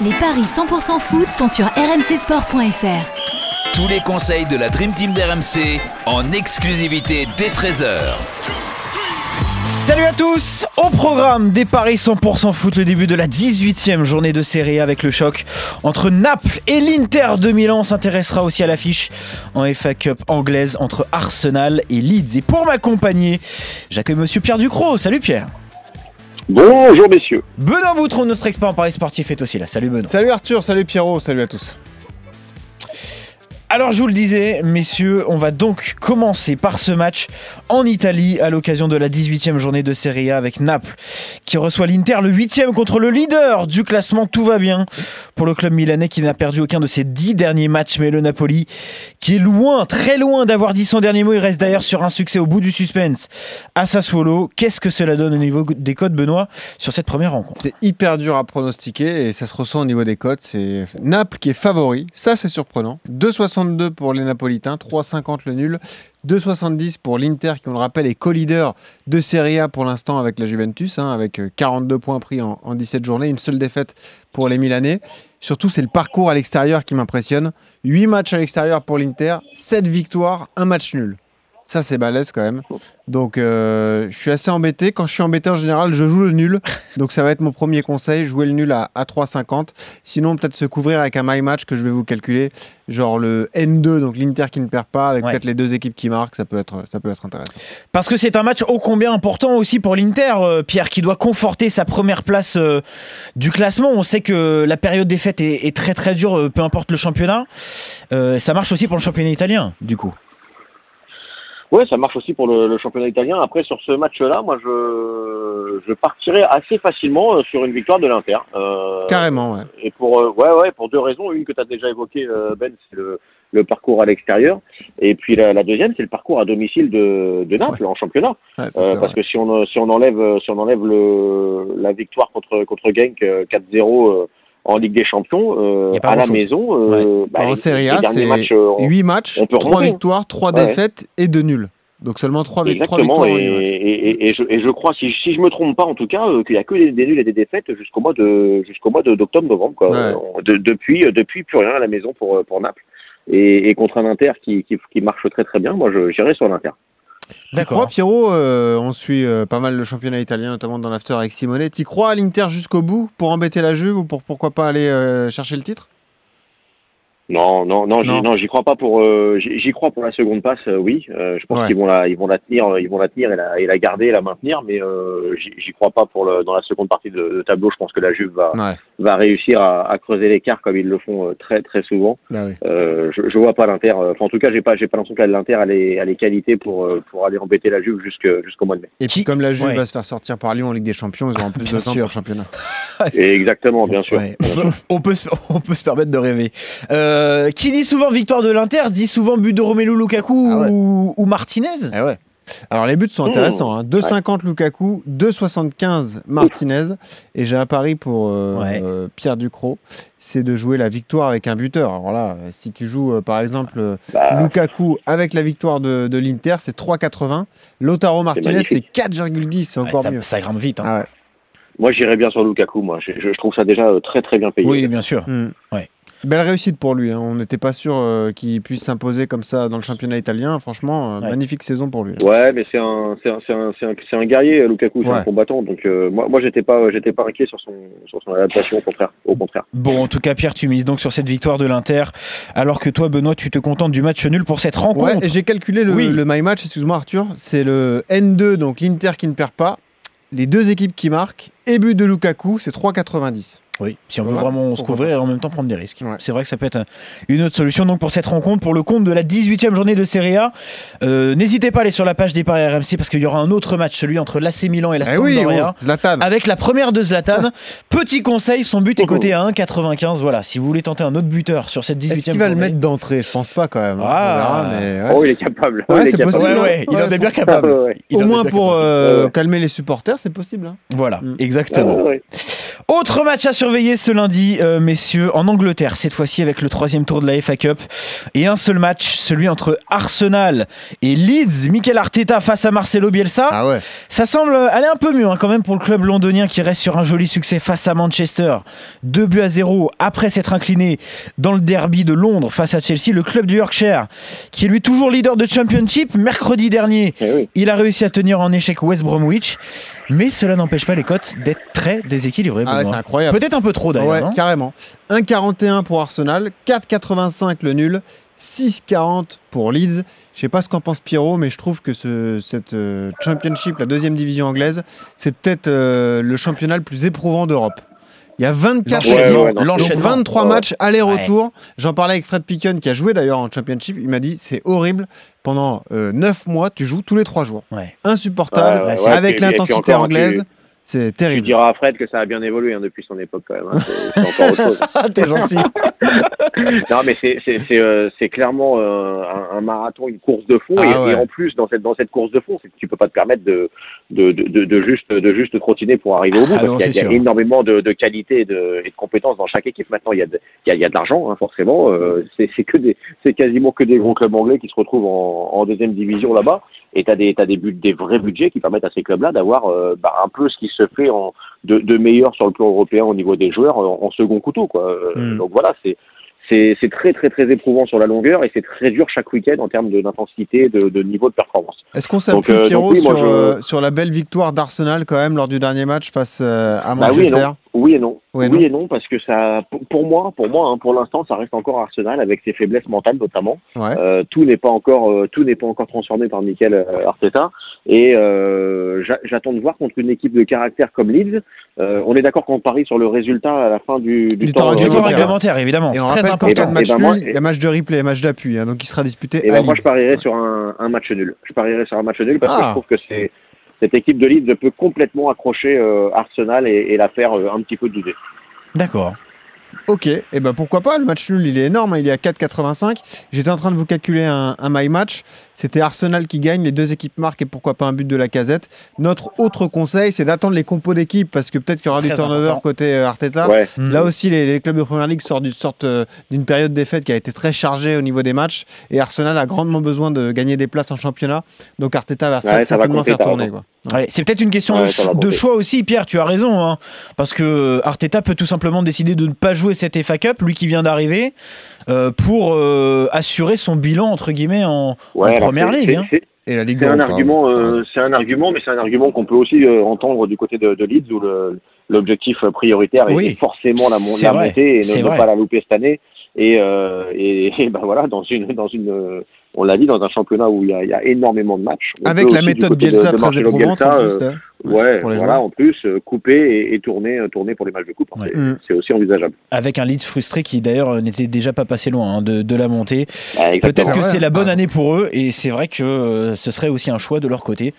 Les paris 100% foot sont sur rmcsport.fr. Tous les conseils de la Dream Team d'RMC en exclusivité dès 13h. Salut à tous Au programme des Paris 100% foot, le début de la 18e journée de Serie A avec le choc entre Naples et l'Inter de Milan. On s'intéressera aussi à l'affiche en FA Cup anglaise entre Arsenal et Leeds. Et pour m'accompagner, j'accueille Monsieur Pierre Ducrot. Salut Pierre Bonjour messieurs. Benoît Boutron, notre expert en Paris sportif, est aussi là. Salut Benoît. Salut Arthur, salut Pierrot, salut à tous. Alors je vous le disais, messieurs, on va donc commencer par ce match en Italie à l'occasion de la 18e journée de Serie A avec Naples qui reçoit l'Inter le 8e contre le leader du classement. Tout va bien pour le club milanais qui n'a perdu aucun de ses 10 derniers matchs, mais le Napoli qui est loin, très loin d'avoir dit son dernier mot. Il reste d'ailleurs sur un succès au bout du suspense à Sassuolo. Qu'est-ce que cela donne au niveau des codes, Benoît, sur cette première rencontre? C'est hyper dur à pronostiquer et ça se ressent au niveau des codes. C'est Naples qui est favori, ça c'est surprenant. 2,60 2 pour les Napolitains, 3,50 le nul, 2,70 pour l'Inter qui, on le rappelle, est co-leader de Serie A pour l'instant avec la Juventus, hein, avec 42 points pris en, en, 17 journées, une seule défaite pour les Milanais. Surtout, c'est le parcours à l'extérieur qui m'impressionne. 8 matchs à l'extérieur pour l'Inter, 7 victoires, 1 match nul. Ça, c'est balèze quand même. Donc, euh, je suis assez embêté. Quand je suis embêté, en général, je joue le nul. Donc, ça va être mon premier conseil jouer le nul à, à 3,50. Sinon, peut-être se couvrir avec un my match que je vais vous calculer. Genre le N2, donc l'Inter qui ne perd pas, avec ouais. peut-être les deux équipes qui marquent. Ça peut être, ça peut être intéressant. Parce que c'est un match ô combien important aussi pour l'Inter, euh, Pierre, qui doit conforter sa première place euh, du classement. On sait que la période des fêtes est, est très très dure, peu importe le championnat. ça marche aussi pour le championnat italien, du coup. Ouais, ça marche aussi pour le, le, championnat italien. Après, sur ce match-là, moi, je, je partirais assez facilement euh, sur une victoire de l'Inter. Euh, Carrément, ouais. Et pour, euh, ouais, ouais, pour deux raisons. Une que tu as déjà évoquée, euh, Ben, c'est le, le parcours à l'extérieur. Et puis la, la deuxième, c'est le parcours à domicile de, de Naples ouais. en championnat. Ouais, euh, parce que si on, si on enlève, si on enlève le, la victoire contre, contre Genk 4-0 en Ligue des Champions, euh, à la maison. Euh, ouais. bah, en Serie A, c'est matchs, 8 matchs, 3 victoires, 3 ouais. défaites et 2 nuls. Donc seulement 3, Exactement, 3 victoires. Et, et, et, et, je, et je crois, si, si je me trompe pas en tout cas, euh, qu'il n'y a que des, des, nuls et des défaites jusqu'au mois de jusqu'au mois d'octobre-novembre. quoi. De, depuis, depuis plus rien à la maison pour, pour Naples. Et, contre un Inter qui, qui, qui marche très très bien, moi j'irai sur l'Inter. D'accord. Pierrot, euh, on suit euh, pas mal le championnat italien, notamment dans l'after avec Simone. Tu crois à l'Inter jusqu'au bout pour embêter la Juve ou pour pourquoi pas aller euh, chercher le titre? Non, non, non, non, j'y crois pas pour. Euh, j'y crois pour la seconde passe, euh, oui. Euh, je pense Ouais. qu'ils vont la, ils vont la tenir, ils vont la tenir et la, et la garder, et la maintenir, mais euh, j'y j'y crois pas pour le, dans la seconde partie de, de tableau. Je pense que la Juve va, Ouais. Va réussir à, à creuser l'écart comme ils le font euh, très, très souvent. Bah oui. Euh, je, je vois pas l'Inter. euh, Enfin, en tout cas, j'ai pas, j'ai pas l'impression que l'Inter a les, a les qualités pour, pour aller embêter la Juve jusqu'au mois de mai. Et puis comme la Juve Ouais. va se faire sortir par Lyon en Ligue des Champions, ils auront plus de temps pour le championnat. Et exactement, bien sûr. Ouais. on, peut se, on peut se permettre de rêver. Euh, qui dit souvent victoire de l'Inter dit souvent but de Romelu Lukaku Ah ouais. ou, ou Martinez Eh ouais. Alors les buts sont Mmh. intéressants. Hein. 2,50 Lukaku, 2,75 Martinez. Et j'ai un pari pour euh, Ouais. euh, Pierre Ducrot, c'est de jouer la victoire avec un buteur. Alors là, si tu joues euh, par exemple Bah, Lukaku avec la victoire de, de l'Inter, c'est 3,80. Lautaro Martinez, c'est magnifique. 4,10. C'est Ouais, encore ça, mieux. ça grimpe vite. hein. Ah ouais. moi, j'irais bien sur Lukaku. Moi, je, je trouve ça déjà euh, très, très bien payé. Oui, bien sûr. Hmm. Ouais. Belle réussite pour lui. hein. On n'était pas sûr euh, qu'il puisse s'imposer comme ça dans le championnat italien. Franchement, euh, Ouais. magnifique saison pour lui. Ouais, mais c'est un, c'est un, c'est un, c'est un, c'est un guerrier, Lukaku, c'est Ouais. un combattant. Donc euh, moi, moi, j'étais pas, j'étais pas inquiet sur son, sur son adaptation. Au contraire, au contraire. Bon, en tout cas, Pierre, tu mises donc sur cette victoire de l'Inter, alors que toi, Benoît, tu te contentes du match nul pour cette rencontre. Ouais, j'ai calculé le, Oui. le my match, excuse-moi Arthur, c'est le N2, donc l'Inter qui ne perd pas, les deux équipes qui marquent, et but de Lukaku, c'est 3,90. Oui, si on veut vraiment se couvrir et en même temps prendre des risques. Ouais. C'est vrai que ça peut être un- une autre solution donc pour cette rencontre, pour le compte de la 18e journée de Serie A. Euh, N'hésitez pas à aller sur la page des paris RMC parce qu'il y aura un autre match, celui entre l'AC Milan et la Eh oui, Sampdoria. oh, Zlatan. Avec la première de Zlatan. Petit conseil, son but est coté à 1,95. Voilà, si vous voulez tenter un autre buteur sur cette 18e Est-ce qu'il va le mettre d'entrée? Je pense pas quand même. Ah. On verra, mais ouais. Oh, il est capable. Ouais, c'est capable. possible. Ouais, ouais, il en est bien capable. Ouais, ouais. Il en Au moins pour euh, calmer les supporters, c'est possible. hein. Voilà, Mm. exactement. Exactement. Ouais, ouais. Autre match à surveiller ce lundi, euh, messieurs, en Angleterre, cette fois-ci avec le troisième tour de la FA Cup. Et un seul match, celui entre Arsenal et Leeds. Mikel Arteta face à Marcelo Bielsa. Ah ouais. Ça semble aller un peu mieux hein, quand même pour le club londonien qui reste sur un joli succès face à Manchester. 2 buts à 0 après s'être incliné dans le derby de Londres face à Chelsea. Le club du Yorkshire, qui est lui toujours leader de Championship, mercredi dernier, Eh oui. il a réussi à tenir en échec West Bromwich. Mais cela n'empêche pas les cotes d'être très déséquilibrées. Ah ouais, c'est incroyable. Peut-être un peu trop d'ailleurs. Ouais, carrément. 1,41 pour Arsenal, 4,85 le nul, 6,40 pour Leeds. Je sais pas ce qu'en pense Pierrot, mais je trouve que ce, cette euh, Championship, la deuxième division anglaise, c'est peut-être euh, le championnat le plus éprouvant d'europe. Il y a 24 Ouais, donc l'enchaînement. 23 Ouais. matchs aller-retour. J'en parlais avec Fred Picken qui a joué d'ailleurs en Championship. Il m'a dit c'est horrible. Pendant 9 mois, tu joues tous les 3 jours. Ouais. Insupportable. Ouais, ouais, avec l'intensité anglaise, tu- c'est Tu terrible. diras à Fred que ça a bien évolué hein, depuis son époque quand même. hein. C'est encore autre chose. T'es gentil. Non, mais c'est c'est c'est euh, c'est clairement euh, un, un marathon, une course de fond. Ah et, ouais. et en plus, dans cette dans cette course de fond, tu peux pas te permettre de de, de, de, de juste de juste trottiner pour arriver au bout. Ah parce qu'il y a, il y a sûr. énormément de, de qualité et de, et de compétences dans chaque équipe. Maintenant, il y a de, il y a, il y a de l'argent, hein, forcément. Euh, c'est c'est que des c'est quasiment que des gros clubs anglais qui se retrouvent en, en deuxième division là-bas. Et t'as des t'as des buts des vrais budgets qui permettent à ces clubs-là d'avoir euh, bah, un peu ce qui se fait en de, de meilleur sur le plan européen au niveau des joueurs en, en second couteau quoi. Euh, Mm. Donc voilà, c'est c'est très très très éprouvant sur la longueur et c'est très dur chaque week-end en termes d'intensité, de, de niveau de performance. Est-ce qu'on s'appuie, euh, donc Pierrot, oui, moi, sur, je- euh, sur la belle victoire d'Arsenal quand même lors du dernier match face à Bah oui Manchester. Oui et non. Ouais, oui non. et non parce que ça, pour, moi, pour moi, hein, pour l'instant, ça reste encore Arsenal avec ses faiblesses mentales notamment. Ouais. Euh, tout n'est pas encore, euh, tout n'est pas encore transformé par Mikel euh, Arteta. Et euh, j'a- j'attends de voir contre une équipe de caractère comme Leeds. Euh, on est d'accord qu'on parie sur le résultat à la fin du, du, Du temps, temps Du réglementaire. temps réglementaire. réglementaire, évidemment. Et C'est on très important. match ben moi- il y a match de replay et match d'appui, hein, donc il sera disputé Et à ben moi, je parierais sur un, un match nul. Je parierais sur un match nul parce que Ah. je trouve que c'est cette équipe de Leeds peut complètement accrocher euh, Arsenal et, et la faire euh, un petit peu douter. D'accord. Ok, et ben pourquoi pas, le match nul il est énorme, hein, il est à 4,85. J'étais en train de vous calculer un, un my match, c'était Arsenal qui gagne, les deux équipes marquent et pourquoi pas un but de la casette. Notre autre conseil c'est d'attendre les compos d'équipe parce que peut-être qu'il y aura du turnover important. côté euh, Arteta. Ouais. Mm. Là aussi, les, les clubs de Première Ligue sortent d'une sorte euh, d'une période des fêtes qui a été très chargée au niveau des matchs et Arsenal a grandement besoin de gagner des places en championnat. Donc Arteta va Ouais, ça va certainement compter, faire tourner. Quoi. Ouais, c'est peut-être une question Ouais, de, choix aussi, Pierre, tu as raison. hein, parce que Arteta peut tout simplement décider de ne pas jouer cette FA Cup, lui qui vient d'arriver, euh, pour euh, assurer son bilan, entre guillemets, en, Ouais, en alors première ligue. c'est- hein. Et la Ligue C'est un argument, euh, c'est un argument, mais c'est un argument qu'on peut aussi euh, entendre du côté de, de Leeds où le- l'objectif euh, prioritaire est- Oui, est forcément la, la montée et ne, pas la louper cette année. Et, euh, et, et ben voilà, dans une, dans une, euh, on l'a dit, dans un championnat où il y a, il y a énormément de matchs. On Avec la méthode côté de- Bielsa de très éprouvante Bielsa, en plus. euh, Ouais, pour les voilà, joueurs. en plus, euh, couper et, et tourner, euh, tourner pour les matchs de coupe. Ouais. C'est aussi envisageable. Avec un Leeds frustré qui d'ailleurs euh, n'était déjà pas passé loin hein, de, de la montée. Exactement. Peut-être que c'est la bonne année pour eux et c'est vrai que euh, ce serait aussi un choix de leur côté.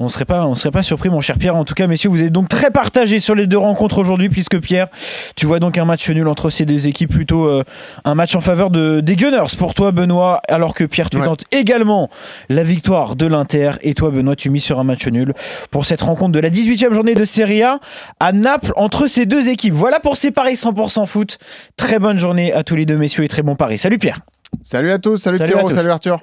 On serait pas, on serait pas surpris, mon cher Pierre. En tout cas, messieurs, vous êtes donc très partagés sur les deux rencontres aujourd'hui, puisque Pierre, tu vois donc un match nul entre ces deux équipes, plutôt euh, un match en faveur de, des Gunners pour toi, Benoît, alors que Pierre, tu Ouais. tentes également la victoire de l'Inter et toi, Benoît, tu mises sur un match nul pour cette rencontre de la 18e journée de Serie A à Naples entre ces deux équipes. Voilà pour ces paris 100% foot. Très bonne journée à tous les deux, messieurs, et très bon pari. Salut Pierre. Salut à tous, salut, Pierrot, salut Arthur.